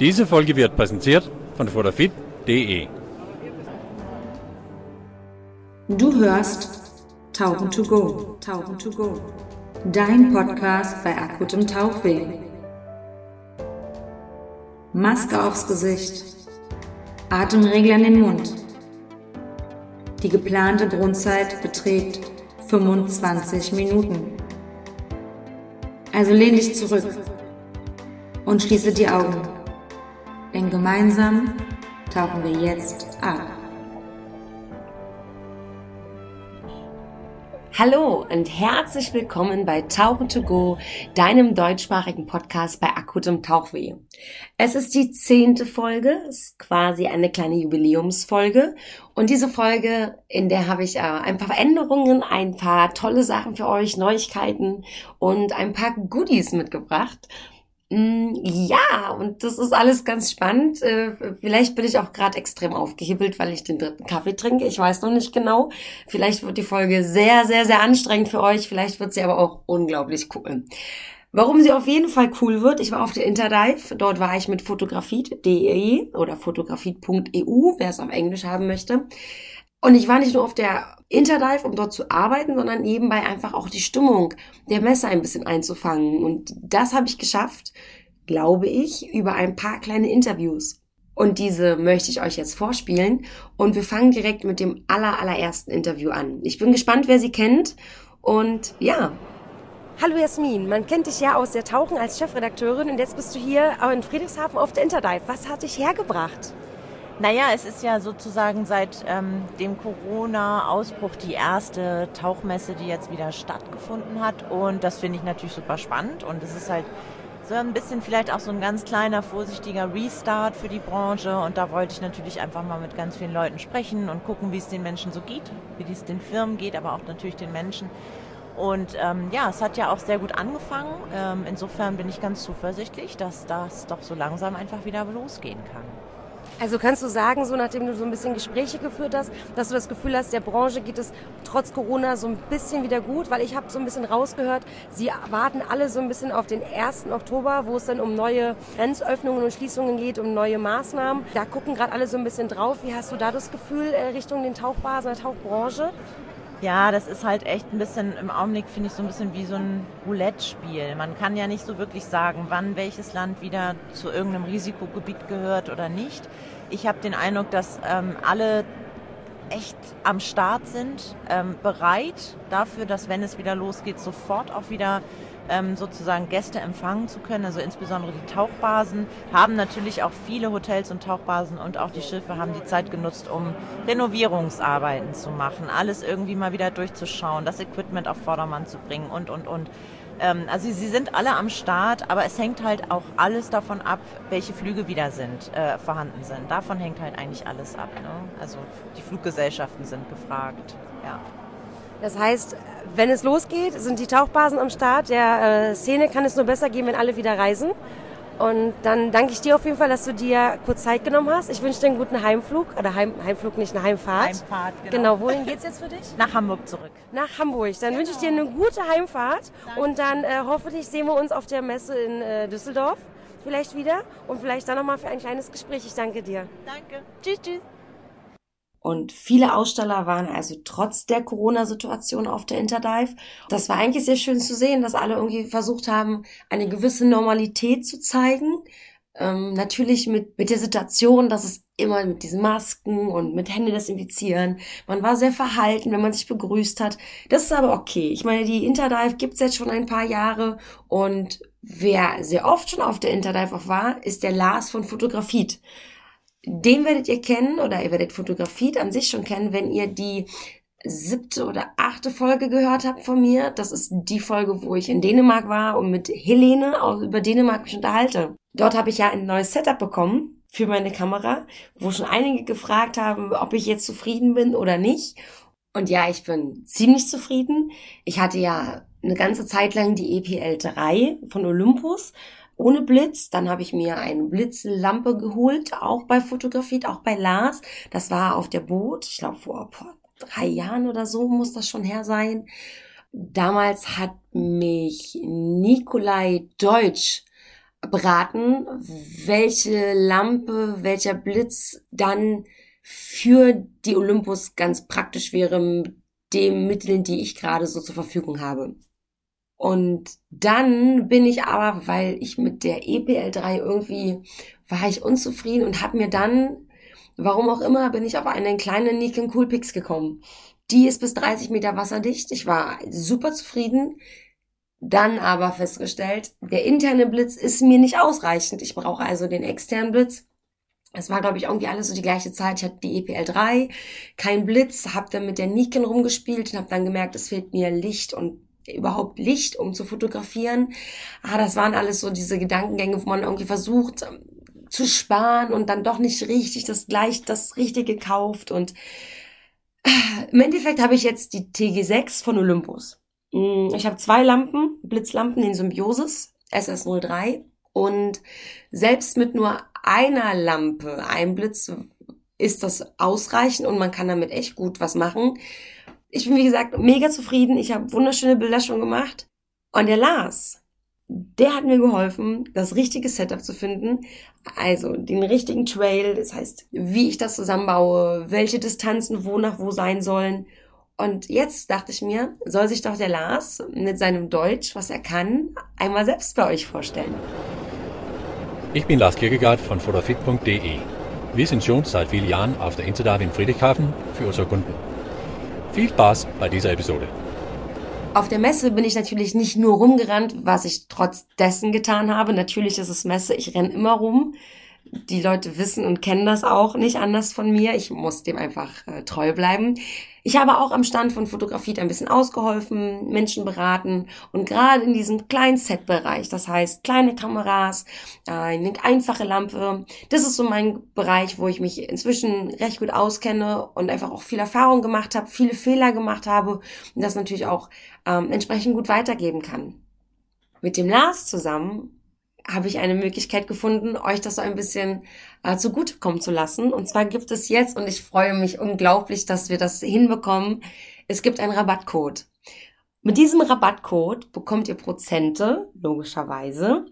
Diese Folge wird präsentiert von fotofit.de. Du hörst Tauchen to go, Tauchen to go. Dein Podcast bei akutem Tauchweh. Maske aufs Gesicht. Atemregler in den Mund. Die geplante Grundzeit beträgt 25 Minuten. Also lehn dich zurück und schließe die Augen. Denn gemeinsam tauchen wir jetzt ab. Hallo und herzlich willkommen bei Tauchen to Go, deinem deutschsprachigen Podcast bei akutem Tauchweh. Es ist die zehnte Folge, ist quasi eine kleine Jubiläumsfolge und diese Folge, in der habe ich äh, ein paar Veränderungen, ein paar tolle Sachen für euch, Neuigkeiten und ein paar Goodies mitgebracht. Mm, ja, und das ist alles ganz spannend. Äh, vielleicht bin ich auch gerade extrem aufgehibbelt, weil ich den dritten Kaffee trinke. Ich weiß noch nicht genau. Vielleicht wird die Folge sehr, sehr, sehr anstrengend für euch. Vielleicht wird sie aber auch unglaublich cool. Warum sie auf jeden Fall cool wird, ich war auf der Interdive. Dort war ich mit fotografie.de oder fotografie.eu, wer es auf Englisch haben möchte. Und ich war nicht nur auf der Interdive, um dort zu arbeiten, sondern nebenbei einfach auch die Stimmung der Messe ein bisschen einzufangen. Und das habe ich geschafft, glaube ich, über ein paar kleine Interviews. Und diese möchte ich euch jetzt vorspielen. Und wir fangen direkt mit dem aller, allerersten Interview an. Ich bin gespannt, wer sie kennt. Und ja. Hallo Jasmin, man kennt dich ja aus der Tauchen als Chefredakteurin und jetzt bist du hier in Friedrichshafen auf der Interdive. Was hat dich hergebracht? Naja, es ist ja sozusagen seit ähm, dem Corona-Ausbruch die erste Tauchmesse, die jetzt wieder stattgefunden hat. Und das finde ich natürlich super spannend. Und es ist halt so ein bisschen vielleicht auch so ein ganz kleiner, vorsichtiger Restart für die Branche. Und da wollte ich natürlich einfach mal mit ganz vielen Leuten sprechen und gucken, wie es den Menschen so geht, wie es den Firmen geht, aber auch natürlich den Menschen. Und ähm, ja, es hat ja auch sehr gut angefangen. Ähm, insofern bin ich ganz zuversichtlich, dass das doch so langsam einfach wieder losgehen kann. Also kannst du sagen, so nachdem du so ein bisschen Gespräche geführt hast, dass du das Gefühl hast, der Branche geht es trotz Corona so ein bisschen wieder gut? Weil ich habe so ein bisschen rausgehört, sie warten alle so ein bisschen auf den 1. Oktober, wo es dann um neue Grenzöffnungen und Schließungen geht, um neue Maßnahmen. Da gucken gerade alle so ein bisschen drauf. Wie hast du da das Gefühl äh, Richtung den Tauchbasen, der Tauchbranche? Ja, das ist halt echt ein bisschen, im Augenblick finde ich so ein bisschen wie so ein Roulette-Spiel. Man kann ja nicht so wirklich sagen, wann welches Land wieder zu irgendeinem Risikogebiet gehört oder nicht. Ich habe den Eindruck, dass ähm, alle echt am Start sind, ähm, bereit dafür, dass wenn es wieder losgeht, sofort auch wieder ähm, sozusagen Gäste empfangen zu können. Also insbesondere die Tauchbasen haben natürlich auch viele Hotels und Tauchbasen und auch die Schiffe haben die Zeit genutzt, um Renovierungsarbeiten zu machen, alles irgendwie mal wieder durchzuschauen, das Equipment auf Vordermann zu bringen und, und, und. Ähm, also sie sind alle am Start, aber es hängt halt auch alles davon ab, welche Flüge wieder sind, äh, vorhanden sind. Davon hängt halt eigentlich alles ab. Ne? Also die Fluggesellschaften sind gefragt. Ja. Das heißt, wenn es losgeht, sind die Tauchbasen am Start. Der äh, Szene kann es nur besser gehen, wenn alle wieder reisen. Und dann danke ich dir auf jeden Fall, dass du dir kurz Zeit genommen hast. Ich wünsche dir einen guten Heimflug. Oder Heim, Heimflug nicht, eine Heimfahrt. Heimfahrt, genau. Genau, wohin geht's jetzt für dich? Nach Hamburg zurück. Nach Hamburg. Dann genau. wünsche ich dir eine gute Heimfahrt. Danke. Und dann äh, hoffentlich sehen wir uns auf der Messe in äh, Düsseldorf vielleicht wieder. Und vielleicht dann nochmal für ein kleines Gespräch. Ich danke dir. Danke. Tschüss, tschüss. Und viele Aussteller waren also trotz der Corona-Situation auf der Interdive. Das war eigentlich sehr schön zu sehen, dass alle irgendwie versucht haben, eine gewisse Normalität zu zeigen. Ähm, natürlich mit, mit der Situation, dass es immer mit diesen Masken und mit Hände desinfizieren. Man war sehr verhalten, wenn man sich begrüßt hat. Das ist aber okay. Ich meine, die Interdive gibt's jetzt schon ein paar Jahre und wer sehr oft schon auf der Interdive auch war, ist der Lars von Fotografit. Den werdet ihr kennen oder ihr werdet Fotografie an sich schon kennen, wenn ihr die siebte oder achte Folge gehört habt von mir. Das ist die Folge, wo ich in Dänemark war und mit Helene auch über Dänemark mich unterhalte. Dort habe ich ja ein neues Setup bekommen für meine Kamera, wo schon einige gefragt haben, ob ich jetzt zufrieden bin oder nicht. Und ja, ich bin ziemlich zufrieden. Ich hatte ja eine ganze Zeit lang die EPL 3 von Olympus ohne Blitz. Dann habe ich mir eine Blitzlampe geholt, auch bei Fotografie, auch bei Lars. Das war auf der Boot, ich glaube vor drei Jahren oder so muss das schon her sein. Damals hat mich Nikolai Deutsch beraten, welche Lampe, welcher Blitz dann für die Olympus ganz praktisch wäre mit den Mitteln, die ich gerade so zur Verfügung habe. Und dann bin ich aber, weil ich mit der EPL3 irgendwie war ich unzufrieden und habe mir dann, warum auch immer, bin ich auf einen kleinen Nikon Coolpix gekommen. Die ist bis 30 Meter wasserdicht. Ich war super zufrieden. Dann aber festgestellt, der interne Blitz ist mir nicht ausreichend. Ich brauche also den externen Blitz. Es war, glaube ich, irgendwie alles so die gleiche Zeit. Ich hatte die EPL 3, kein Blitz, habe dann mit der Nikon rumgespielt und habe dann gemerkt, es fehlt mir Licht und überhaupt Licht, um zu fotografieren. Ah, das waren alles so diese Gedankengänge, wo man irgendwie versucht ähm, zu sparen und dann doch nicht richtig das gleich das Richtige kauft. Und äh, im Endeffekt habe ich jetzt die TG6 von Olympus. Mm, ich habe zwei Lampen, Blitzlampen, den Symbiosis SS03. Und selbst mit nur einer Lampe, einem Blitz, ist das ausreichend und man kann damit echt gut was machen. Ich bin, wie gesagt, mega zufrieden. Ich habe wunderschöne Bilder schon gemacht. Und der Lars, der hat mir geholfen, das richtige Setup zu finden. Also den richtigen Trail, das heißt, wie ich das zusammenbaue, welche Distanzen wo nach wo sein sollen. Und jetzt dachte ich mir, soll sich doch der Lars mit seinem Deutsch, was er kann, einmal selbst bei euch vorstellen. Ich bin Lars Kierkegaard von fotofit.de. Wir sind schon seit vielen Jahren auf der Interdive in Friedrichshafen für unsere Kunden. Viel Spaß bei dieser Episode. Auf der Messe bin ich natürlich nicht nur rumgerannt, was ich trotz dessen getan habe. Natürlich ist es Messe, ich renn immer rum. Die Leute wissen und kennen das auch nicht anders von mir. Ich muss dem einfach äh, treu bleiben. Ich habe auch am Stand von Fotografie ein bisschen ausgeholfen, Menschen beraten und gerade in diesem kleinen Set-Bereich, das heißt kleine Kameras, eine einfache Lampe, das ist so mein Bereich, wo ich mich inzwischen recht gut auskenne und einfach auch viel Erfahrung gemacht habe, viele Fehler gemacht habe und das natürlich auch ähm, entsprechend gut weitergeben kann. Mit dem Lars zusammen habe ich eine Möglichkeit gefunden, euch das so ein bisschen äh, zugutekommen zu lassen. Und zwar gibt es jetzt, und ich freue mich unglaublich, dass wir das hinbekommen, es gibt einen Rabattcode. Mit diesem Rabattcode bekommt ihr Prozente, logischerweise,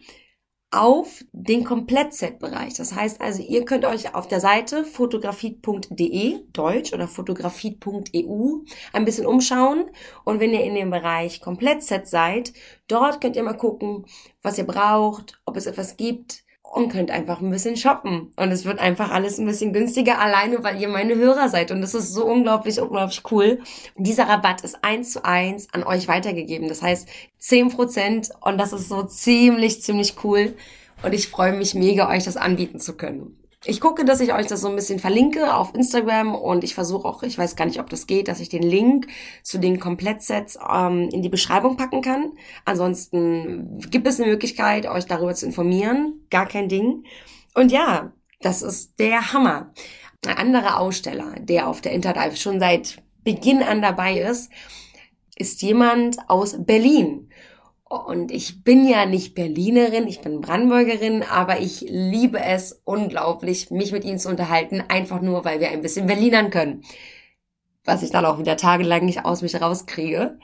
auf den Komplettset-Bereich. Das heißt also, ihr könnt euch auf der Seite fotografie.de, Deutsch oder fotografie.eu ein bisschen umschauen. Und wenn ihr in dem Bereich Komplettset seid, dort könnt ihr mal gucken, was ihr braucht, ob es etwas gibt, und könnt einfach ein bisschen shoppen. Und es wird einfach alles ein bisschen günstiger, alleine weil ihr meine Hörer seid. Und das ist so unglaublich, unglaublich cool. Und dieser Rabatt ist eins zu eins an euch weitergegeben. Das heißt zehn Prozent und das ist so ziemlich, ziemlich cool. Und ich freue mich mega, euch das anbieten zu können. Ich gucke, dass ich euch das so ein bisschen verlinke auf Instagram und ich versuche auch, ich weiß gar nicht, ob das geht, dass ich den Link zu den Komplettsets ähm, in die Beschreibung packen kann. Ansonsten gibt es eine Möglichkeit, euch darüber zu informieren. Gar kein Ding. Und ja, das ist der Hammer. Ein anderer Aussteller, der auf der Interdive schon seit Beginn an dabei ist, ist jemand aus Berlin. Und ich bin ja nicht Berlinerin, ich bin Brandenburgerin, aber ich liebe es unglaublich, mich mit ihnen zu unterhalten, einfach nur, weil wir ein bisschen Berlinern können. Was ich dann auch wieder tagelang nicht aus mich rauskriege.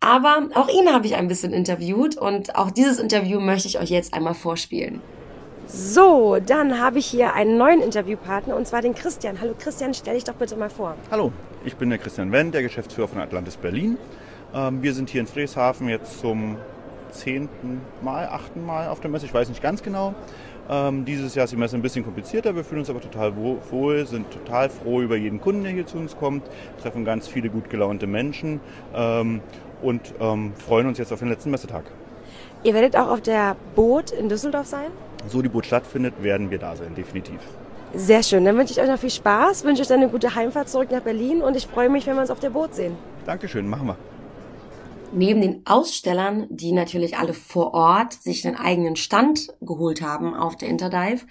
Aber auch ihn habe ich ein bisschen interviewt und auch dieses Interview möchte ich euch jetzt einmal vorspielen. So, dann habe ich hier einen neuen Interviewpartner und zwar den Christian. Hallo Christian, stell dich doch bitte mal vor. Hallo, ich bin der Christian Wendt, der Geschäftsführer von Atlantis Berlin. Ähm, wir sind hier in Friedrichshafen jetzt zum zehnten Mal, achten Mal auf der Messe, ich weiß nicht ganz genau. Ähm, dieses Jahr ist die Messe ein bisschen komplizierter, wir fühlen uns aber total wohl, sind total froh über jeden Kunden, der hier zu uns kommt, treffen ganz viele gut gelaunte Menschen ähm, und ähm, freuen uns jetzt auf den letzten Messetag. Ihr werdet auch auf der Boot in Düsseldorf sein? So die Boot stattfindet, werden wir da sein, definitiv. Sehr schön, dann wünsche ich euch noch viel Spaß, wünsche euch dann eine gute Heimfahrt zurück nach Berlin und ich freue mich, wenn wir uns auf der Boot sehen. Dankeschön, machen wir. Neben den Ausstellern, die natürlich alle vor Ort sich einen eigenen Stand geholt haben auf der Interdive,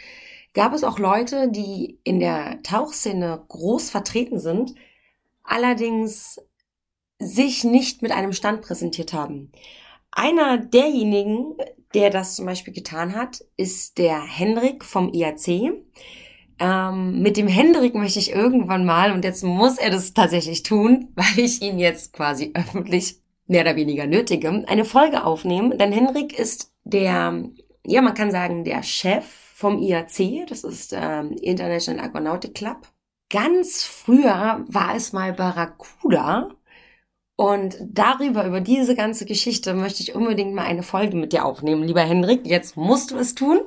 gab es auch Leute, die in der Tauchszene groß vertreten sind, allerdings sich nicht mit einem Stand präsentiert haben. Einer derjenigen, der das zum Beispiel getan hat, ist der Hendrik vom IAC. Ähm, mit dem Hendrik möchte ich irgendwann mal, und jetzt muss er das tatsächlich tun, weil ich ihn jetzt quasi öffentlich mehr oder weniger nötige, eine Folge aufnehmen, denn Henrik ist der ja, man kann sagen, der Chef vom IAC, das ist ähm, International Aquanautic Club. Ganz früher war es mal Barracuda. Und darüber, über diese ganze Geschichte möchte ich unbedingt mal eine Folge mit dir aufnehmen, lieber Henrik. Jetzt musst du es tun.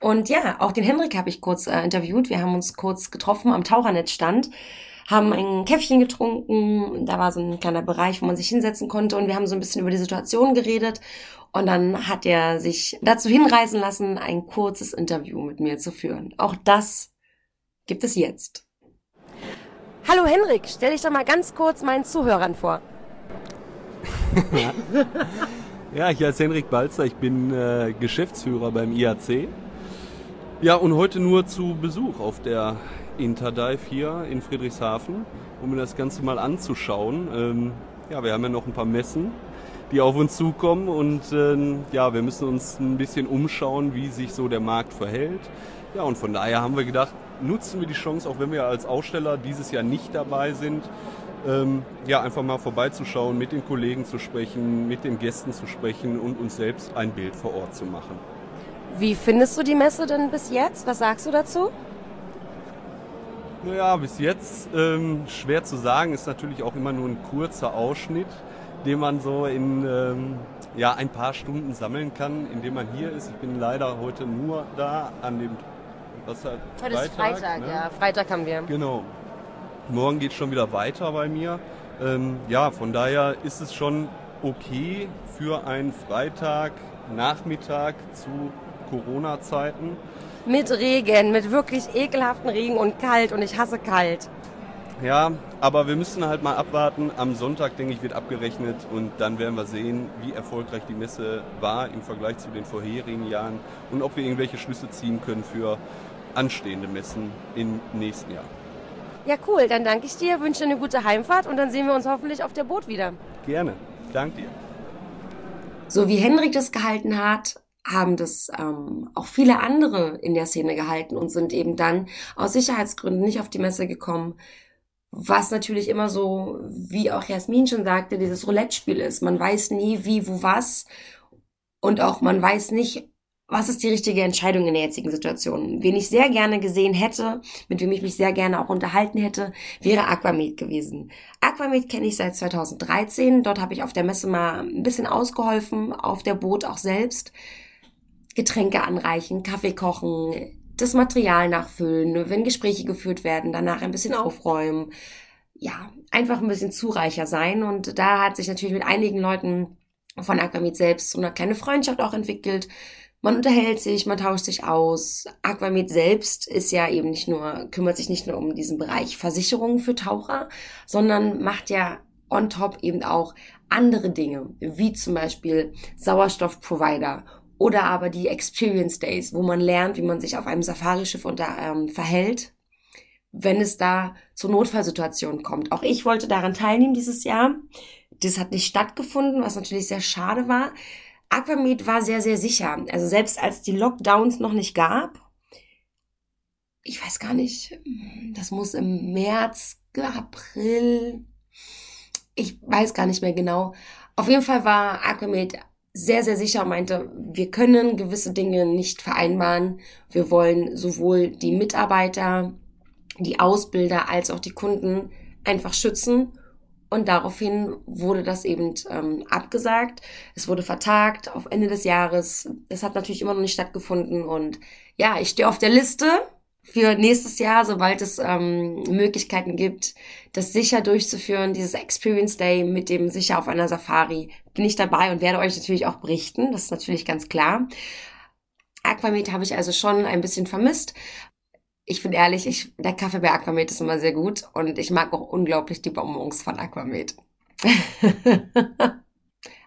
Und ja, auch den Henrik habe ich kurz äh, interviewt. Wir haben uns kurz getroffen am Tauchernetzstand haben ein Käffchen getrunken. Da war so ein kleiner Bereich, wo man sich hinsetzen konnte und wir haben so ein bisschen über die Situation geredet. Und dann hat er sich dazu hinreißen lassen, ein kurzes Interview mit mir zu führen. Auch das gibt es jetzt. Hallo Henrik, stell dich doch mal ganz kurz meinen Zuhörern vor. ja, ich heiße Henrik Balzer, ich bin äh, Geschäftsführer beim IAC. Ja, und heute nur zu Besuch auf der Interdive hier in Friedrichshafen, um mir das Ganze mal anzuschauen. Ähm, ja, wir haben ja noch ein paar Messen, die auf uns zukommen und ähm, ja, wir müssen uns ein bisschen umschauen, wie sich so der Markt verhält. Ja, und von daher haben wir gedacht, nutzen wir die Chance, auch wenn wir als Aussteller dieses Jahr nicht dabei sind, ähm, ja, einfach mal vorbeizuschauen, mit den Kollegen zu sprechen, mit den Gästen zu sprechen und uns selbst ein Bild vor Ort zu machen. Wie findest du die Messe denn bis jetzt? Was sagst du dazu? Naja, bis jetzt ähm, schwer zu sagen, ist natürlich auch immer nur ein kurzer Ausschnitt, den man so in ähm, ja, ein paar Stunden sammeln kann, indem man hier ist. Ich bin leider heute nur da an dem was halt Heute Freitag, ist Freitag, ne? ja. Freitag haben wir. Genau. Morgen geht es schon wieder weiter bei mir. Ähm, ja, von daher ist es schon okay für einen Freitagnachmittag zu Corona-Zeiten mit Regen, mit wirklich ekelhaften Regen und kalt und ich hasse kalt. Ja, aber wir müssen halt mal abwarten. Am Sonntag, denke ich, wird abgerechnet und dann werden wir sehen, wie erfolgreich die Messe war im Vergleich zu den vorherigen Jahren und ob wir irgendwelche Schlüsse ziehen können für anstehende Messen im nächsten Jahr. Ja, cool. Dann danke ich dir, wünsche eine gute Heimfahrt und dann sehen wir uns hoffentlich auf der Boot wieder. Gerne. Danke dir. So wie Henrik das gehalten hat, haben das ähm, auch viele andere in der Szene gehalten und sind eben dann aus Sicherheitsgründen nicht auf die Messe gekommen. Was natürlich immer so, wie auch Jasmin schon sagte, dieses Roulette-Spiel ist. Man weiß nie, wie, wo, was. Und auch man weiß nicht, was ist die richtige Entscheidung in der jetzigen Situation? Wen ich sehr gerne gesehen hätte, mit wem ich mich sehr gerne auch unterhalten hätte, wäre Aquamed gewesen. Aquamed kenne ich seit 2013. Dort habe ich auf der Messe mal ein bisschen ausgeholfen, auf der Boot auch selbst. Getränke anreichen, Kaffee kochen, das Material nachfüllen, wenn Gespräche geführt werden, danach ein bisschen aufräumen. Ja, einfach ein bisschen zureicher sein. Und da hat sich natürlich mit einigen Leuten von Aquamid selbst so eine kleine Freundschaft auch entwickelt. Man unterhält sich, man tauscht sich aus. Aquamid selbst ist ja eben nicht nur, kümmert sich nicht nur um diesen Bereich Versicherungen für Taucher, sondern macht ja on top eben auch andere Dinge, wie zum Beispiel Sauerstoffprovider oder aber die Experience Days, wo man lernt, wie man sich auf einem Safari-Schiff unter, ähm, verhält, wenn es da zu Notfallsituationen kommt. Auch ich wollte daran teilnehmen dieses Jahr. Das hat nicht stattgefunden, was natürlich sehr schade war. Aquamed war sehr, sehr sicher. Also selbst als die Lockdowns noch nicht gab, ich weiß gar nicht, das muss im März, April, ich weiß gar nicht mehr genau. Auf jeden Fall war Aquamed sehr, sehr sicher meinte, wir können gewisse Dinge nicht vereinbaren. Wir wollen sowohl die Mitarbeiter, die Ausbilder als auch die Kunden einfach schützen. Und daraufhin wurde das eben ähm, abgesagt. Es wurde vertagt auf Ende des Jahres. Es hat natürlich immer noch nicht stattgefunden. Und ja, ich stehe auf der Liste für nächstes Jahr, sobald es ähm, Möglichkeiten gibt, das sicher durchzuführen, dieses Experience Day mit dem sicher auf einer Safari, bin ich dabei und werde euch natürlich auch berichten. Das ist natürlich ganz klar. Aquamed habe ich also schon ein bisschen vermisst. Ich bin ehrlich, ich, der Kaffee bei Aquamed ist immer sehr gut und ich mag auch unglaublich die Bonbons von Aquamed.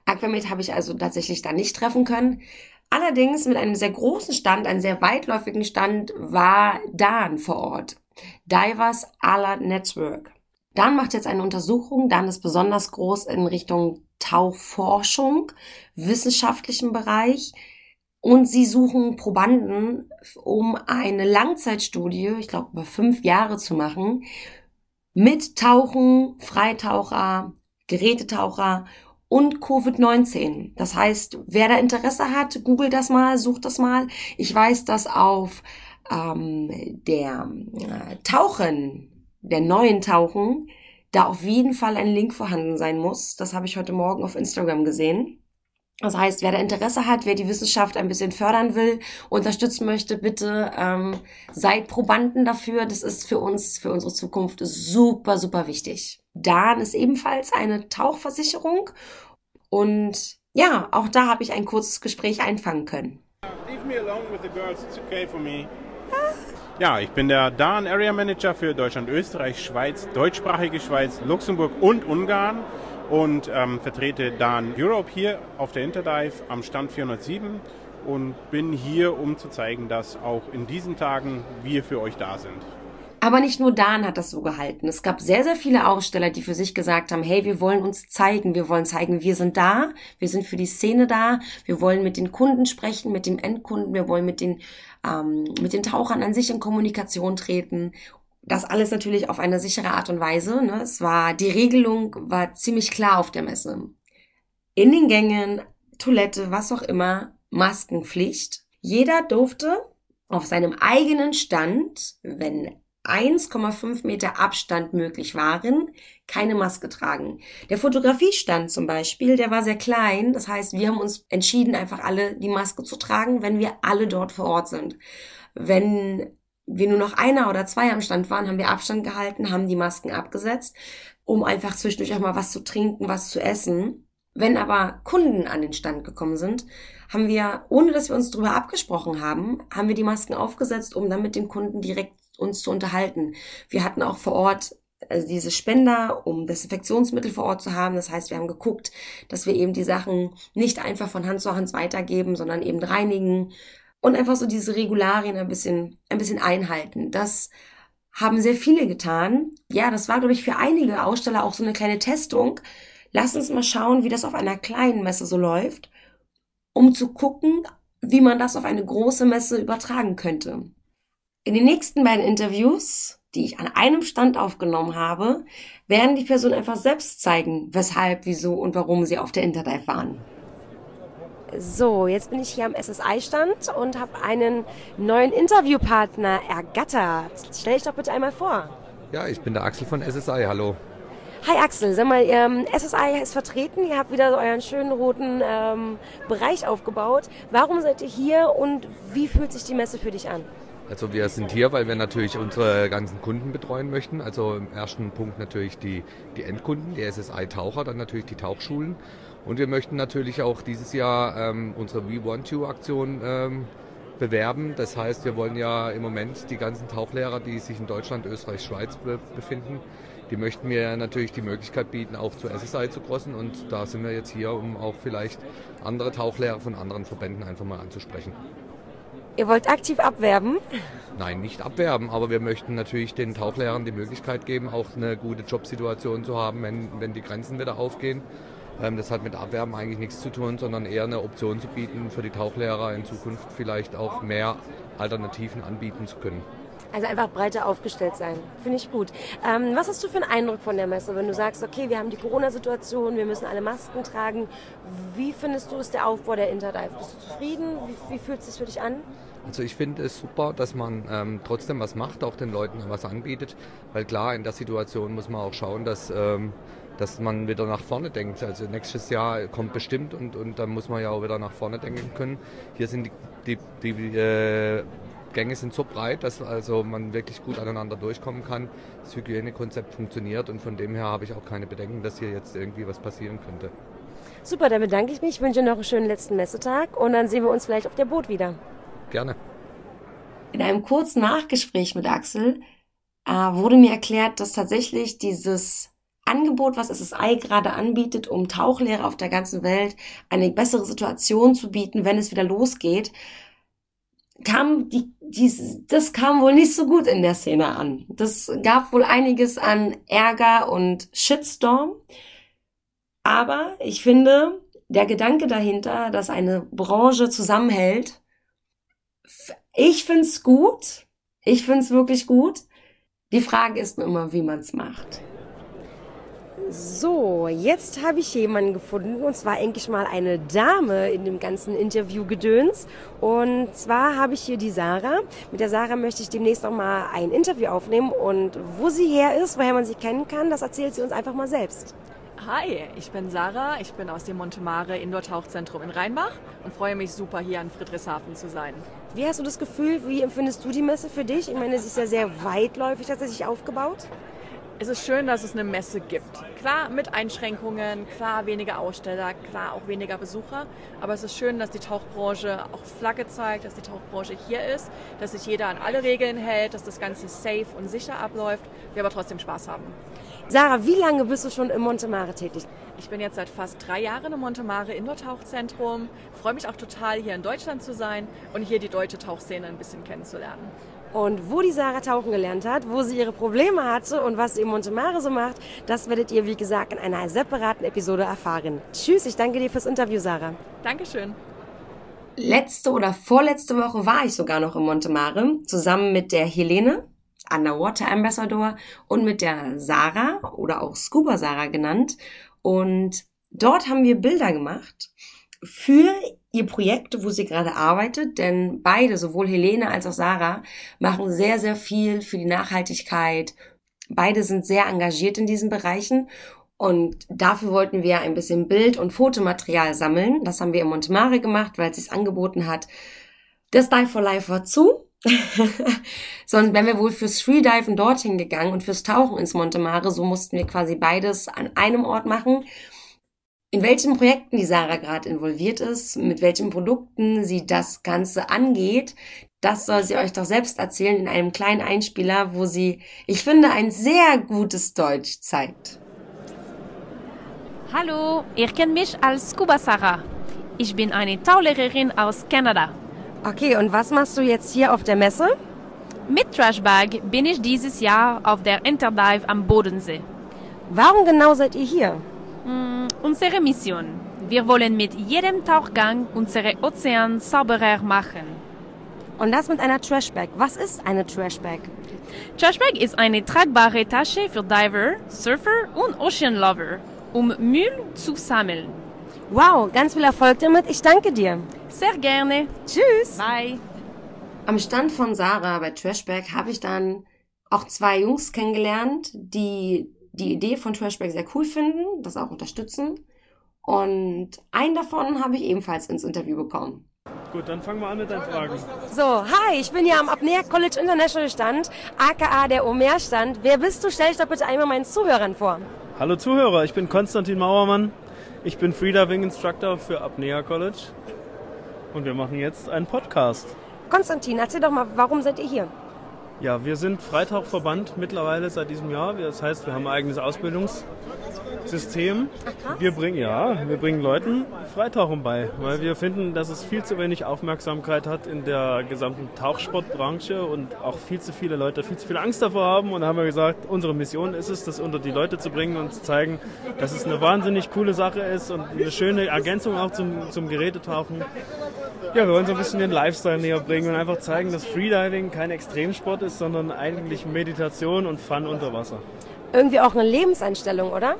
Aquamed habe ich also tatsächlich da nicht treffen können. Allerdings mit einem sehr großen Stand, einem sehr weitläufigen Stand, war Dan vor Ort. Divers Alert Network. Dan macht jetzt eine Untersuchung. Dan ist besonders groß in Richtung Tauchforschung, wissenschaftlichen Bereich. Und sie suchen Probanden, um eine Langzeitstudie, ich glaube über fünf Jahre zu machen, mit Tauchen, Freitaucher, Gerätetaucher und Covid-19. Das heißt, wer da Interesse hat, googelt das mal, sucht das mal. Ich weiß, dass auf ähm, der äh, Tauchen, der neuen Tauchen, da auf jeden Fall ein Link vorhanden sein muss. Das habe ich heute Morgen auf Instagram gesehen. Das heißt, wer da Interesse hat, wer die Wissenschaft ein bisschen fördern will, unterstützen möchte, bitte ähm, seid Probanden dafür. Das ist für uns, für unsere Zukunft super, super wichtig. Dan ist ebenfalls eine Tauchversicherung und ja, auch da habe ich ein kurzes Gespräch einfangen können. Leave me alone with the girls, it's okay for me. Ja, ich bin der Dan Area Manager für Deutschland, Österreich, Schweiz, deutschsprachige Schweiz, Luxemburg und Ungarn und ähm, vertrete Dan Europe hier auf der Interdive am Stand 407 und bin hier, um zu zeigen, dass auch in diesen Tagen wir für euch da sind. Aber nicht nur Dan hat das so gehalten. Es gab sehr, sehr viele Aussteller, die für sich gesagt haben, hey, wir wollen uns zeigen, wir wollen zeigen, wir sind da, wir sind für die Szene da, wir wollen mit den Kunden sprechen, mit dem Endkunden, wir wollen mit den, ähm, mit den Tauchern an sich in Kommunikation treten. Das alles natürlich auf eine sichere Art und Weise. Ne? Es war, die Regelung war ziemlich klar auf der Messe. In den Gängen, Toilette, was auch immer, Maskenpflicht. Jeder durfte auf seinem eigenen Stand, wenn 1,5 Meter Abstand möglich waren, keine Maske tragen. Der Fotografiestand zum Beispiel, der war sehr klein. Das heißt, wir haben uns entschieden, einfach alle die Maske zu tragen, wenn wir alle dort vor Ort sind. Wenn wir nur noch einer oder zwei am Stand waren, haben wir Abstand gehalten, haben die Masken abgesetzt, um einfach zwischendurch auch mal was zu trinken, was zu essen. Wenn aber Kunden an den Stand gekommen sind, haben wir, ohne dass wir uns darüber abgesprochen haben, haben wir die Masken aufgesetzt, um dann mit den Kunden direkt uns zu unterhalten. Wir hatten auch vor Ort also diese Spender, um Desinfektionsmittel vor Ort zu haben. Das heißt, wir haben geguckt, dass wir eben die Sachen nicht einfach von Hand zu Hand weitergeben, sondern eben reinigen und einfach so diese Regularien ein bisschen, ein bisschen einhalten. Das haben sehr viele getan. Ja, das war, glaube ich, für einige Aussteller auch so eine kleine Testung. Lass uns mal schauen, wie das auf einer kleinen Messe so läuft, um zu gucken, wie man das auf eine große Messe übertragen könnte. In den nächsten beiden Interviews, die ich an einem Stand aufgenommen habe, werden die Personen einfach selbst zeigen, weshalb, wieso und warum sie auf der Interdive waren. So, jetzt bin ich hier am SSI-Stand und habe einen neuen Interviewpartner ergattert. Stell dich doch bitte einmal vor. Ja, ich bin der Axel von SSI. Hallo. Hi Axel, sag mal, ähm, SSI ist vertreten, ihr habt wieder so euren schönen roten ähm, Bereich aufgebaut. Warum seid ihr hier und wie fühlt sich die Messe für dich an? Also wir sind hier, weil wir natürlich unsere ganzen Kunden betreuen möchten. Also im ersten Punkt natürlich die, die Endkunden, die SSI-Taucher, dann natürlich die Tauchschulen. Und wir möchten natürlich auch dieses Jahr ähm, unsere We Want You-Aktion ähm, bewerben. Das heißt, wir wollen ja im Moment die ganzen Tauchlehrer, die sich in Deutschland, Österreich, Schweiz be befinden, die möchten mir natürlich die Möglichkeit bieten, auch zu SSI zu crossen. Und da sind wir jetzt hier, um auch vielleicht andere Tauchlehrer von anderen Verbänden einfach mal anzusprechen. Ihr wollt aktiv abwerben? Nein, nicht abwerben, aber wir möchten natürlich den Tauchlehrern die Möglichkeit geben, auch eine gute Jobsituation zu haben, wenn, wenn die Grenzen wieder aufgehen. Ähm, das hat mit Abwerben eigentlich nichts zu tun, sondern eher eine Option zu bieten, für die Tauchlehrer in Zukunft vielleicht auch mehr Alternativen anbieten zu können. Also einfach breiter aufgestellt sein. Finde ich gut. Ähm, was hast du für einen Eindruck von der Messe, wenn du sagst, okay, wir haben die Corona-Situation, wir müssen alle Masken tragen. Wie findest du, ist der Aufbau der Interdive? Bist du zufrieden? Wie, wie fühlt es sich für dich an? Also ich finde es super, dass man ähm, trotzdem was macht, auch den Leuten was anbietet, weil klar, in der Situation muss man auch schauen, dass, ähm, dass man wieder nach vorne denkt. Also nächstes Jahr kommt bestimmt und, und dann muss man ja auch wieder nach vorne denken können. Hier sind die, die, die äh, Gänge sind so breit, dass also man wirklich gut aneinander durchkommen kann. Das Hygienekonzept funktioniert und von dem her habe ich auch keine Bedenken, dass hier jetzt irgendwie was passieren könnte. Super, dann bedanke ich mich, wünsche noch einen schönen letzten Messetag und dann sehen wir uns vielleicht auf der Boot wieder. Gerne. In einem kurzen Nachgespräch mit Axel äh, wurde mir erklärt, dass tatsächlich dieses Angebot, was SSI gerade anbietet, um Tauchlehrer auf der ganzen Welt eine bessere Situation zu bieten, wenn es wieder losgeht, kam die, die, das kam wohl nicht so gut in der Szene an. Das gab wohl einiges an Ärger und Shitstorm. Aber ich finde, der Gedanke dahinter, dass eine Branche zusammenhält, ich find's gut. Ich find's wirklich gut. Die Frage ist nur immer, wie man's macht. So, jetzt habe ich jemanden gefunden und zwar endlich mal eine Dame in dem ganzen Interviewgedöns. Und zwar habe ich hier die Sarah. Mit der Sarah möchte ich demnächst noch mal ein Interview aufnehmen und wo sie her ist, woher man sie kennen kann, das erzählt sie uns einfach mal selbst. Hi, ich bin Sarah, ich bin aus dem Montemare Indoor Tauchzentrum in Rheinbach und freue mich super hier in Friedrichshafen zu sein. Wie hast du das Gefühl, wie empfindest du die Messe für dich? Ich meine, sie ist ja sehr weitläufig tatsächlich aufgebaut. Es ist schön, dass es eine Messe gibt. Klar, mit Einschränkungen, klar, weniger Aussteller, klar, auch weniger Besucher. Aber es ist schön, dass die Tauchbranche auch Flagge zeigt, dass die Tauchbranche hier ist, dass sich jeder an alle Regeln hält, dass das Ganze safe und sicher abläuft, wir aber trotzdem Spaß haben. Sarah, wie lange bist du schon im Montemare tätig? Ich bin jetzt seit fast drei Jahren im Montemare Indoor-Tauchzentrum. Freue mich auch total, hier in Deutschland zu sein und hier die deutsche Tauchszene ein bisschen kennenzulernen. Und wo die Sarah tauchen gelernt hat, wo sie ihre Probleme hatte und was sie im Montemare so macht, das werdet ihr, wie gesagt, in einer separaten Episode erfahren. Tschüss, ich danke dir fürs Interview, Sarah. Dankeschön. Letzte oder vorletzte Woche war ich sogar noch im Montemare, zusammen mit der Helene, Underwater Ambassador, und mit der Sarah oder auch Scuba Sarah genannt. Und dort haben wir Bilder gemacht für ihr Projekt, wo sie gerade arbeitet, denn beide, sowohl Helene als auch Sarah, machen sehr, sehr viel für die Nachhaltigkeit. Beide sind sehr engagiert in diesen Bereichen und dafür wollten wir ein bisschen Bild- und Fotomaterial sammeln. Das haben wir im Montemare gemacht, weil es sich angeboten hat. Das Dive for Life war zu. Sonst wären wir wohl fürs Freediven dorthin gegangen und fürs Tauchen ins Montemare. So mussten wir quasi beides an einem Ort machen. In welchen Projekten die Sarah gerade involviert ist, mit welchen Produkten sie das Ganze angeht, das soll sie euch doch selbst erzählen in einem kleinen Einspieler, wo sie, ich finde, ein sehr gutes Deutsch zeigt. Hallo, ihr kennt mich als Scuba Sarah. Ich bin eine Taulehrerin aus Kanada. Okay, und was machst du jetzt hier auf der Messe? Mit Trashbag bin ich dieses Jahr auf der Interdive am Bodensee. Warum genau seid ihr hier? Mm, unsere Mission. Wir wollen mit jedem Tauchgang unsere Ozean sauberer machen. Und das mit einer Trashbag. Was ist eine Trashbag? Trashbag ist eine tragbare Tasche für Diver, Surfer und Ocean Lover, um Müll zu sammeln. Wow, ganz viel Erfolg damit. Ich danke dir. Sehr gerne. Tschüss. Bye. Am Stand von Sarah bei Trashbag habe ich dann auch zwei Jungs kennengelernt, die die Idee von Trashback sehr cool finden, das auch unterstützen. Und einen davon habe ich ebenfalls ins Interview bekommen. Gut, dann fangen wir an mit deinen Fragen. So, hi, ich bin hier am Apnea College International Stand, aka der Omer Stand. Wer bist du? Stell dich doch bitte einmal meinen Zuhörern vor. Hallo Zuhörer, ich bin Konstantin Mauermann. Ich bin Freediving Instructor für Apnea College. Und wir machen jetzt einen Podcast. Konstantin, erzähl doch mal, warum seid ihr hier? Ja, wir sind Freitauchverband mittlerweile seit diesem Jahr. Das heißt, wir haben ein eigenes Ausbildungssystem. Ach, wir bringen ja, wir bringen Leuten Freitauchen bei, weil wir finden, dass es viel zu wenig Aufmerksamkeit hat in der gesamten Tauchsportbranche und auch viel zu viele Leute viel zu viel Angst davor haben. Und da haben wir gesagt, unsere Mission ist es, das unter die Leute zu bringen und zu zeigen, dass es eine wahnsinnig coole Sache ist und eine schöne Ergänzung auch zum, zum Gerätetauchen. Ja, wir wollen so ein bisschen den Lifestyle näher bringen und einfach zeigen, dass Freediving kein Extremsport ist, sondern eigentlich Meditation und Fun unter Wasser. Irgendwie auch eine Lebenseinstellung, oder?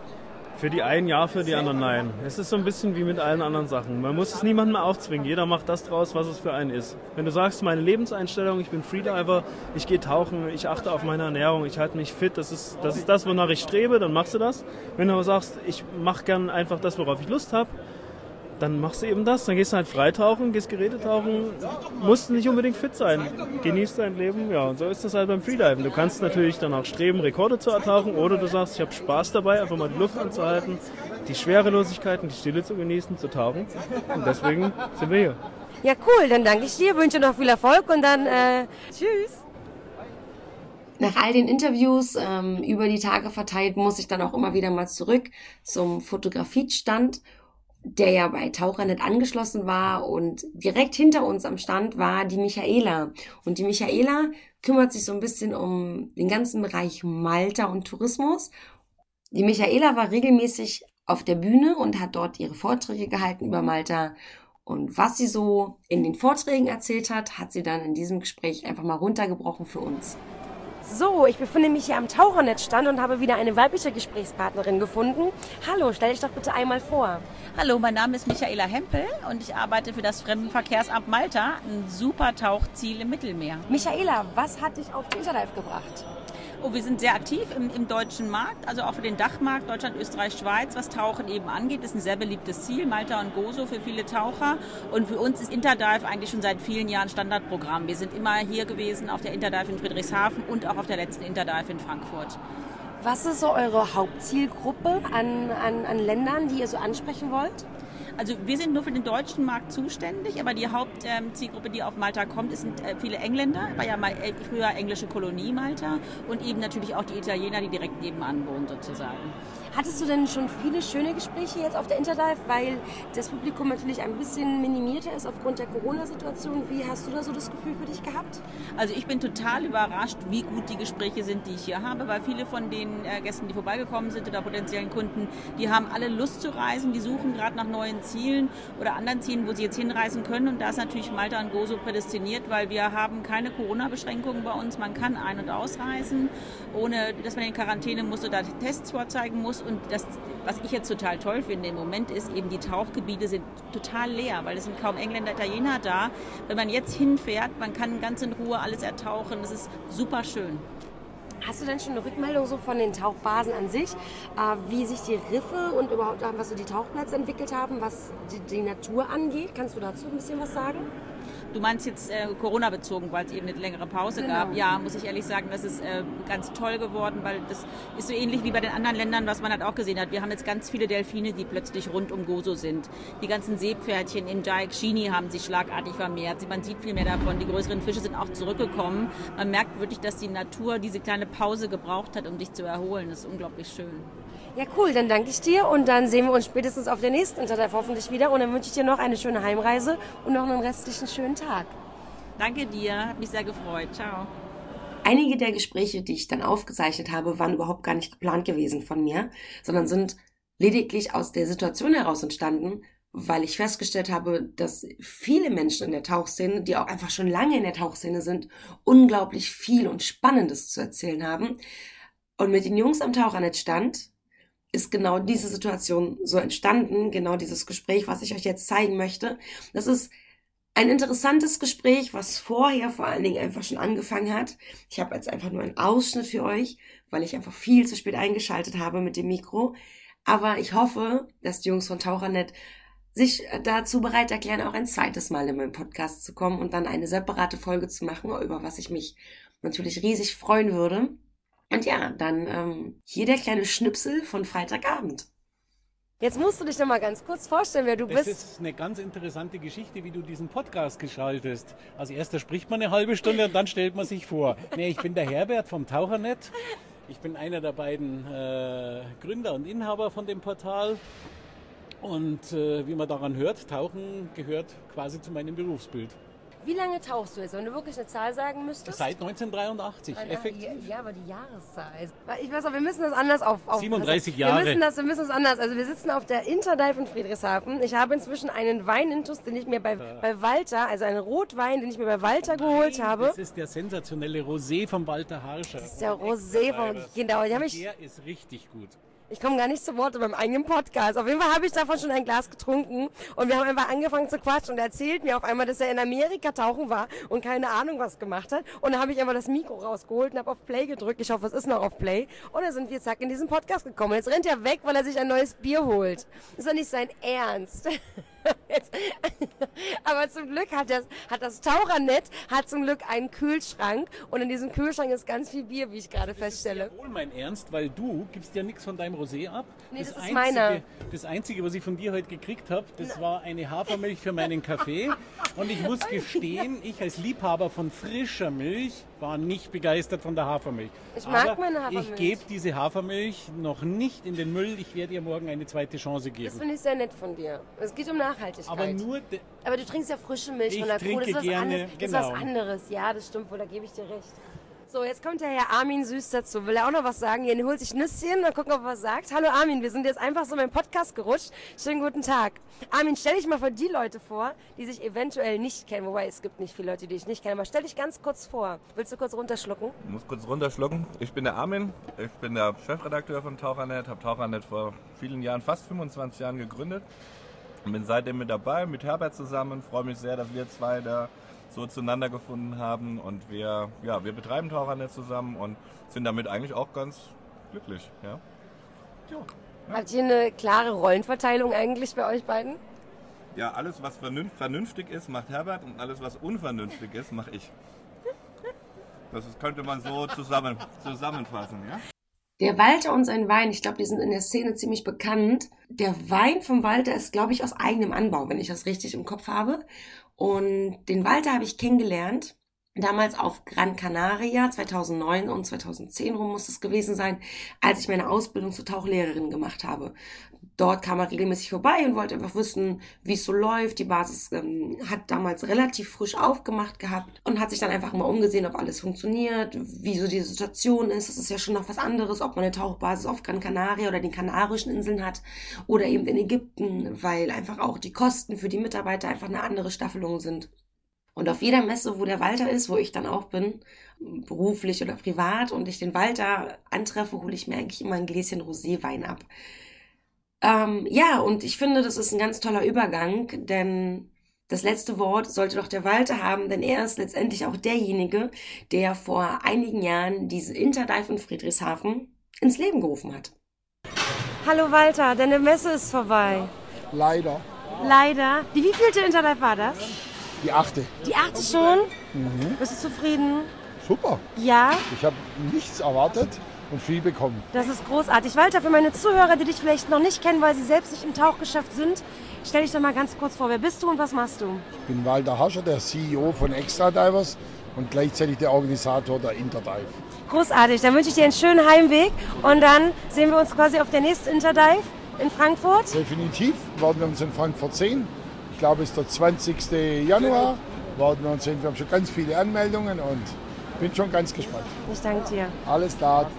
Für die einen ja, für die anderen nein. Es ist so ein bisschen wie mit allen anderen Sachen. Man muss es niemandem aufzwingen. Jeder macht das draus, was es für einen ist. Wenn du sagst, meine Lebenseinstellung, ich bin Freediver, ich gehe tauchen, ich achte auf meine Ernährung, ich halte mich fit, das ist, das ist das, wonach ich strebe, dann machst du das. Wenn du aber sagst, ich mache gern einfach das, worauf ich Lust habe, dann machst du eben das. Dann gehst du halt freitauchen, gehst Gerätetauchen, musst nicht unbedingt fit sein. Genießt dein Leben, ja. Und so ist das halt beim Freediven. Du kannst natürlich dann auch streben, Rekorde zu ertauchen oder du sagst, ich habe Spaß dabei, einfach mal die Luft anzuhalten, die Schwerelosigkeit und die Stille zu genießen, zu tauchen. Und deswegen sind wir hier. Ja, cool. Dann danke ich dir, wünsche noch viel Erfolg und dann äh, tschüss. Nach all den Interviews ähm, über die Tage verteilt muss ich dann auch immer wieder mal zurück zum Fotografiestand der ja bei Tauchernet angeschlossen war und direkt hinter uns am Stand war die Michaela. Und die Michaela kümmert sich so ein bisschen um den ganzen Bereich Malta und Tourismus. Die Michaela war regelmäßig auf der Bühne und hat dort ihre Vorträge gehalten über Malta. Und was sie so in den Vorträgen erzählt hat, hat sie dann in diesem Gespräch einfach mal runtergebrochen für uns. So, ich befinde mich hier am Tauchernetzstand und habe wieder eine weibliche Gesprächspartnerin gefunden. Hallo, stell dich doch bitte einmal vor. Hallo, mein Name ist Michaela Hempel und ich arbeite für das Fremdenverkehrsamt Malta, ein super Tauchziel im Mittelmeer. Michaela, was hat dich auf die Interdive gebracht? Oh, wir sind sehr aktiv im, im, deutschen Markt, also auch für den Dachmarkt Deutschland, Österreich, Schweiz, was Tauchen eben angeht. Das ist ein sehr beliebtes Ziel, Malta und Gozo für viele Taucher. Und für uns ist Interdive eigentlich schon seit vielen Jahren Standardprogramm. Wir sind immer hier gewesen auf der Interdive in Friedrichshafen und auch auf der letzten Interdive in Frankfurt. Was ist so eure Hauptzielgruppe an, an, an Ländern, die ihr so ansprechen wollt? Also wir sind nur für den deutschen Markt zuständig, aber die Hauptzielgruppe, die auf Malta kommt, sind äh, viele Engländer, war ja mal äh, früher englische Kolonie Malta und eben natürlich auch die Italiener, die direkt nebenan wohnen sozusagen. Hattest du denn schon viele schöne Gespräche jetzt auf der Interdive, weil das Publikum natürlich ein bisschen minimierter ist aufgrund der Corona-Situation? Wie hast du da so das Gefühl für dich gehabt? Also ich bin total überrascht, wie gut die Gespräche sind, die ich hier habe, weil viele von den äh, Gästen, die vorbeigekommen sind oder potenziellen Kunden, die haben alle Lust zu reisen, die suchen gerade nach neuen Zielen oder anderen Zielen, wo sie jetzt hinreisen können. Und da ist natürlich Malta und Gozo prädestiniert, weil wir haben keine Corona-Beschränkungen bei uns. Man kann ein- und ausreisen, ohne dass man in Quarantäne muss oder Tests vorzeigen muss. Und das, was ich jetzt total toll finde im Moment ist, eben die Tauchgebiete sind total leer, weil es sind kaum Engländer, Italiener da. Wenn man jetzt hinfährt, man kann ganz in Ruhe alles ertauchen. Das ist super schön. Hast du denn schon eine Rückmeldung so von den Tauchbasen an sich, äh, wie sich die Riffe und überhaupt was so die Tauchplätze entwickelt haben, was die, die Natur angeht? Kannst du dazu ein bisschen was sagen? Du meinst jetzt äh, Corona bezogen, weil es eben eine längere Pause genau. gab. Ja, muss ich ehrlich sagen, das ist äh, ganz toll geworden, weil das ist so ähnlich wie bei den anderen Ländern, was man halt auch gesehen hat. Wir haben jetzt ganz viele Delfine, die plötzlich rund um Gozo sind. Die ganzen Seepferdchen in Jaik-Shini haben sich schlagartig vermehrt. Man sieht viel mehr davon. Die größeren Fische sind auch zurückgekommen. Man merkt wirklich, dass die Natur diese kleine Pause gebraucht hat, um sich zu erholen. Das ist unglaublich schön. Ja, cool. Dann danke ich dir und dann sehen wir uns spätestens auf der nächsten Interdive hoffentlich wieder. Und dann wünsche ich dir noch eine schöne Heimreise und noch einen restlichen schönen Tag. Danke dir, hat mich sehr gefreut. Ciao. Einige der Gespräche, die ich dann aufgezeichnet habe, waren überhaupt gar nicht geplant gewesen von mir, sondern sind lediglich aus der Situation heraus entstanden, weil ich festgestellt habe, dass viele Menschen in der Tauchszene, die auch einfach schon lange in der Tauchszene sind, unglaublich viel und Spannendes zu erzählen haben. Und mit den Jungs am Tauchernetz stand, ist genau diese Situation so entstanden, genau dieses Gespräch, was ich euch jetzt zeigen möchte. Das ist ein interessantes Gespräch, was vorher vor allen Dingen einfach schon angefangen hat. Ich habe jetzt einfach nur einen Ausschnitt für euch, weil ich einfach viel zu spät eingeschaltet habe mit dem Mikro. Aber ich hoffe, dass die Jungs von Tauchernet sich dazu bereit erklären, auch ein zweites Mal in meinen Podcast zu kommen und dann eine separate Folge zu machen, über was ich mich natürlich riesig freuen würde. Und ja, dann ähm, hier der kleine Schnipsel von Freitagabend. Jetzt musst du dich noch mal ganz kurz vorstellen, wer du das bist. Das ist eine ganz interessante Geschichte, wie du diesen Podcast geschaltest. Als erster spricht man eine halbe Stunde und dann stellt man sich vor. Nee, ich bin der Herbert vom Tauchernet. Ich bin einer der beiden äh, Gründer und Inhaber von dem Portal. Und äh, wie man daran hört, Tauchen gehört quasi zu meinem Berufsbild. Wie lange tauchst du jetzt, wenn du wirklich eine Zahl sagen müsstest? Seit 1983, Ah, effektiv. Ja, aber die Jahreszahl. Ich weiß auch, wir müssen das anders auf... auf 37 also, Jahre. Wir müssen, das, wir müssen das anders. Also wir sitzen auf der Interdive in Friedrichshafen. Ich habe inzwischen einen Weinintus, den ich mir bei, bei Walter, also einen Rotwein, den ich mir bei Walter geholt habe. Das ist der sensationelle Rosé von Walter Harscher. Das ist der Rosé von... Genau. Der ist richtig gut. Ich komme gar nicht zu Wort in meinem eigenen Podcast. Auf jeden Fall habe ich davon schon ein Glas getrunken und wir haben einfach angefangen zu quatschen und er erzählt mir auf einmal, dass er in Amerika tauchen war und keine Ahnung was gemacht hat. Und dann habe ich einfach das Mikro rausgeholt und habe auf Play gedrückt. Ich hoffe, es ist noch auf Play. Und dann sind wir zack in diesen Podcast gekommen. Jetzt rennt er weg, weil er sich ein neues Bier holt. Ist doch nicht sein Ernst. Aber zum Glück hat das, hat das Tauchernett hat zum Glück einen Kühlschrank und in diesem Kühlschrank ist ganz viel Bier, wie ich gerade feststelle. Wohl mein Ernst, weil du gibst ja nichts von deinem Rosé ab. Nee, das ist Einzige, meiner. Das Einzige, was ich von dir heute gekriegt habe, das war eine Hafermilch für meinen Kaffee. Und ich muss gestehen, ich als Liebhaber von frischer Milch war nicht begeistert von der Hafermilch. Ich mag Aber meine Hafermilch. Ich gebe diese Hafermilch noch nicht in den Müll. Ich werde ihr morgen eine zweite Chance Das geben. finde ich sehr nett von dir. Es geht um Nachhaltigkeit. Aber nur Aber du trinkst ja frische Milch Ich von der Kuh. Das ist was gerne, anderes. Das ist was genau. anderes. Ja, das stimmt wohl. Da gebe ich dir recht. So, jetzt kommt der Herr Armin Süß dazu. Will er auch noch was sagen? Hier holt sich Nüsschen, mal gucken, ob er was sagt. Hallo Armin, wir sind jetzt einfach so in meinen Podcast gerutscht. Schönen guten Tag. Armin, stell dich mal vor die Leute vor, die sich eventuell nicht kennen. Wobei, es gibt nicht viele Leute, die ich nicht kenne. Aber stell dich ganz kurz vor. Willst du kurz runterschlucken? Ich muss kurz runterschlucken. Ich bin der Armin. Ich bin der Chefredakteur von Tauchernet. Habe Tauchernet vor vielen Jahren, fast 25 Jahren gegründet. Und bin seitdem mit dabei, mit Herbert zusammen. Freue mich sehr, dass wir zwei da so zueinander gefunden haben und wir, ja, wir betreiben Tauchernet zusammen und sind damit eigentlich auch ganz glücklich. Ja. Ja. Habt ihr eine klare Rollenverteilung eigentlich bei euch beiden? Ja, alles was vernünftig ist, macht Herbert und alles was unvernünftig ist, mache ich. Das könnte man so zusammen, zusammenfassen, ja? Der Walter und sein Wein, ich glaube, die sind in der Szene ziemlich bekannt. Der Wein vom Walter ist, glaube ich, aus eigenem Anbau, wenn ich das richtig im Kopf habe. Und den Walter habe ich kennengelernt, damals auf Gran Canaria, 2009 und 2010 rum muss es gewesen sein, als ich meine Ausbildung zur Tauchlehrerin gemacht habe. Dort kam er regelmäßig vorbei und wollte einfach wissen, wie es so läuft. Die Basis ähm, hat damals relativ frisch aufgemacht gehabt und hat sich dann einfach mal umgesehen, ob alles funktioniert, wie so die Situation ist. Das ist ja schon noch was anderes, ob man eine Tauchbasis auf Gran Canaria oder den Kanarischen Inseln hat oder eben in Ägypten, weil einfach auch die Kosten für die Mitarbeiter einfach eine andere Staffelung sind. Und auf jeder Messe, wo der Walter ist, wo ich dann auch bin, beruflich oder privat, und ich den Walter antreffe, hole ich mir eigentlich immer ein Gläschen Roséwein ab. Ähm, ja, und ich finde, das ist ein ganz toller Übergang, denn das letzte Wort sollte doch der Walter haben, denn er ist letztendlich auch derjenige, der vor einigen Jahren diese Interdive in Friedrichshafen ins Leben gerufen hat. Hallo Walter, deine Messe ist vorbei. Leider. Leider. Die wievielte Interdive war das? Die achte. Die achte schon? Mhm. Bist du zufrieden? Super. Ja? Ich habe nichts erwartet und viel bekommen. Das ist großartig. Walter, für meine Zuhörer, die dich vielleicht noch nicht kennen, weil sie selbst nicht im Tauchgeschäft sind, stell dich doch mal ganz kurz vor. Wer bist du und was machst du? Ich bin Walter Hascher, der CEO von Extra Divers und gleichzeitig der Organisator der Interdive. Großartig. Dann wünsche ich dir einen schönen Heimweg und dann sehen wir uns quasi auf der nächsten Interdive in Frankfurt. Definitiv werden wir uns in Frankfurt sehen. Ich glaube, es ist der 20. Januar. Werden wir uns sehen. Wir haben schon ganz viele Anmeldungen und bin schon ganz gespannt. Ich danke dir. Alles klar.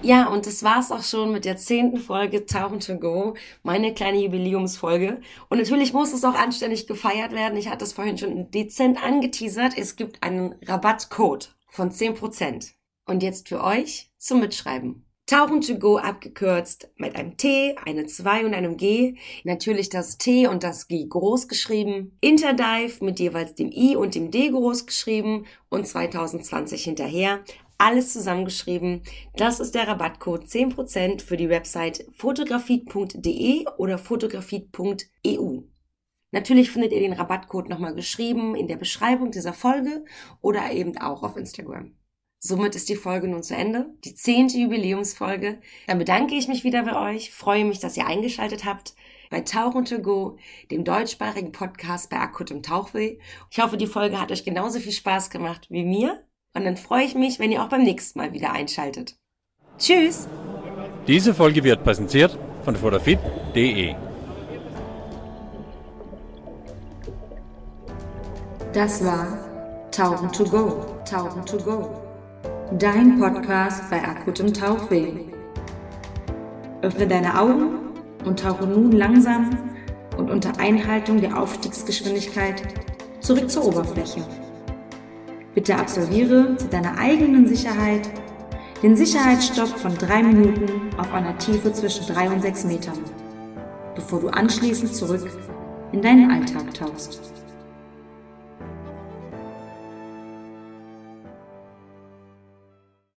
Ja, und das war's auch schon mit der zehnten Folge Tauchen to Go, meine kleine Jubiläumsfolge. Und natürlich muss es auch anständig gefeiert werden. Ich hatte es vorhin schon dezent angeteasert. Es gibt einen Rabattcode von 10%. Und jetzt für euch zum Mitschreiben. Tauchen to go abgekürzt mit einem T, eine 2 und einem G. Natürlich das T und das G groß geschrieben. Interdive mit jeweils dem I und dem D groß geschrieben und 2020 hinterher. Alles zusammengeschrieben. Das ist der Rabattcode 10% für die Website fotografie.de oder fotografie.eu. Natürlich findet ihr den Rabattcode nochmal geschrieben in der Beschreibung dieser Folge oder eben auch auf Instagram. Somit ist die Folge nun zu Ende, die zehnte Jubiläumsfolge. Dann bedanke ich mich wieder bei euch, freue mich, dass ihr eingeschaltet habt bei Tauchen to Go, dem deutschsprachigen Podcast bei akutem Tauchweh. Ich hoffe, die Folge hat euch genauso viel Spaß gemacht wie mir und dann freue ich mich, wenn ihr auch beim nächsten Mal wieder einschaltet. Tschüss! Diese Folge wird präsentiert von fotofit.de. Das war Tauchen to Go, Tauchen to Go. Dein Podcast bei akutem Tauchweh. Öffne deine Augen und tauche nun langsam und unter Einhaltung der Aufstiegsgeschwindigkeit zurück zur Oberfläche. Bitte absolviere zu deiner eigenen Sicherheit den Sicherheitsstopp von drei Minuten auf einer Tiefe zwischen drei und sechs Metern, bevor du anschließend zurück in deinen Alltag tauchst.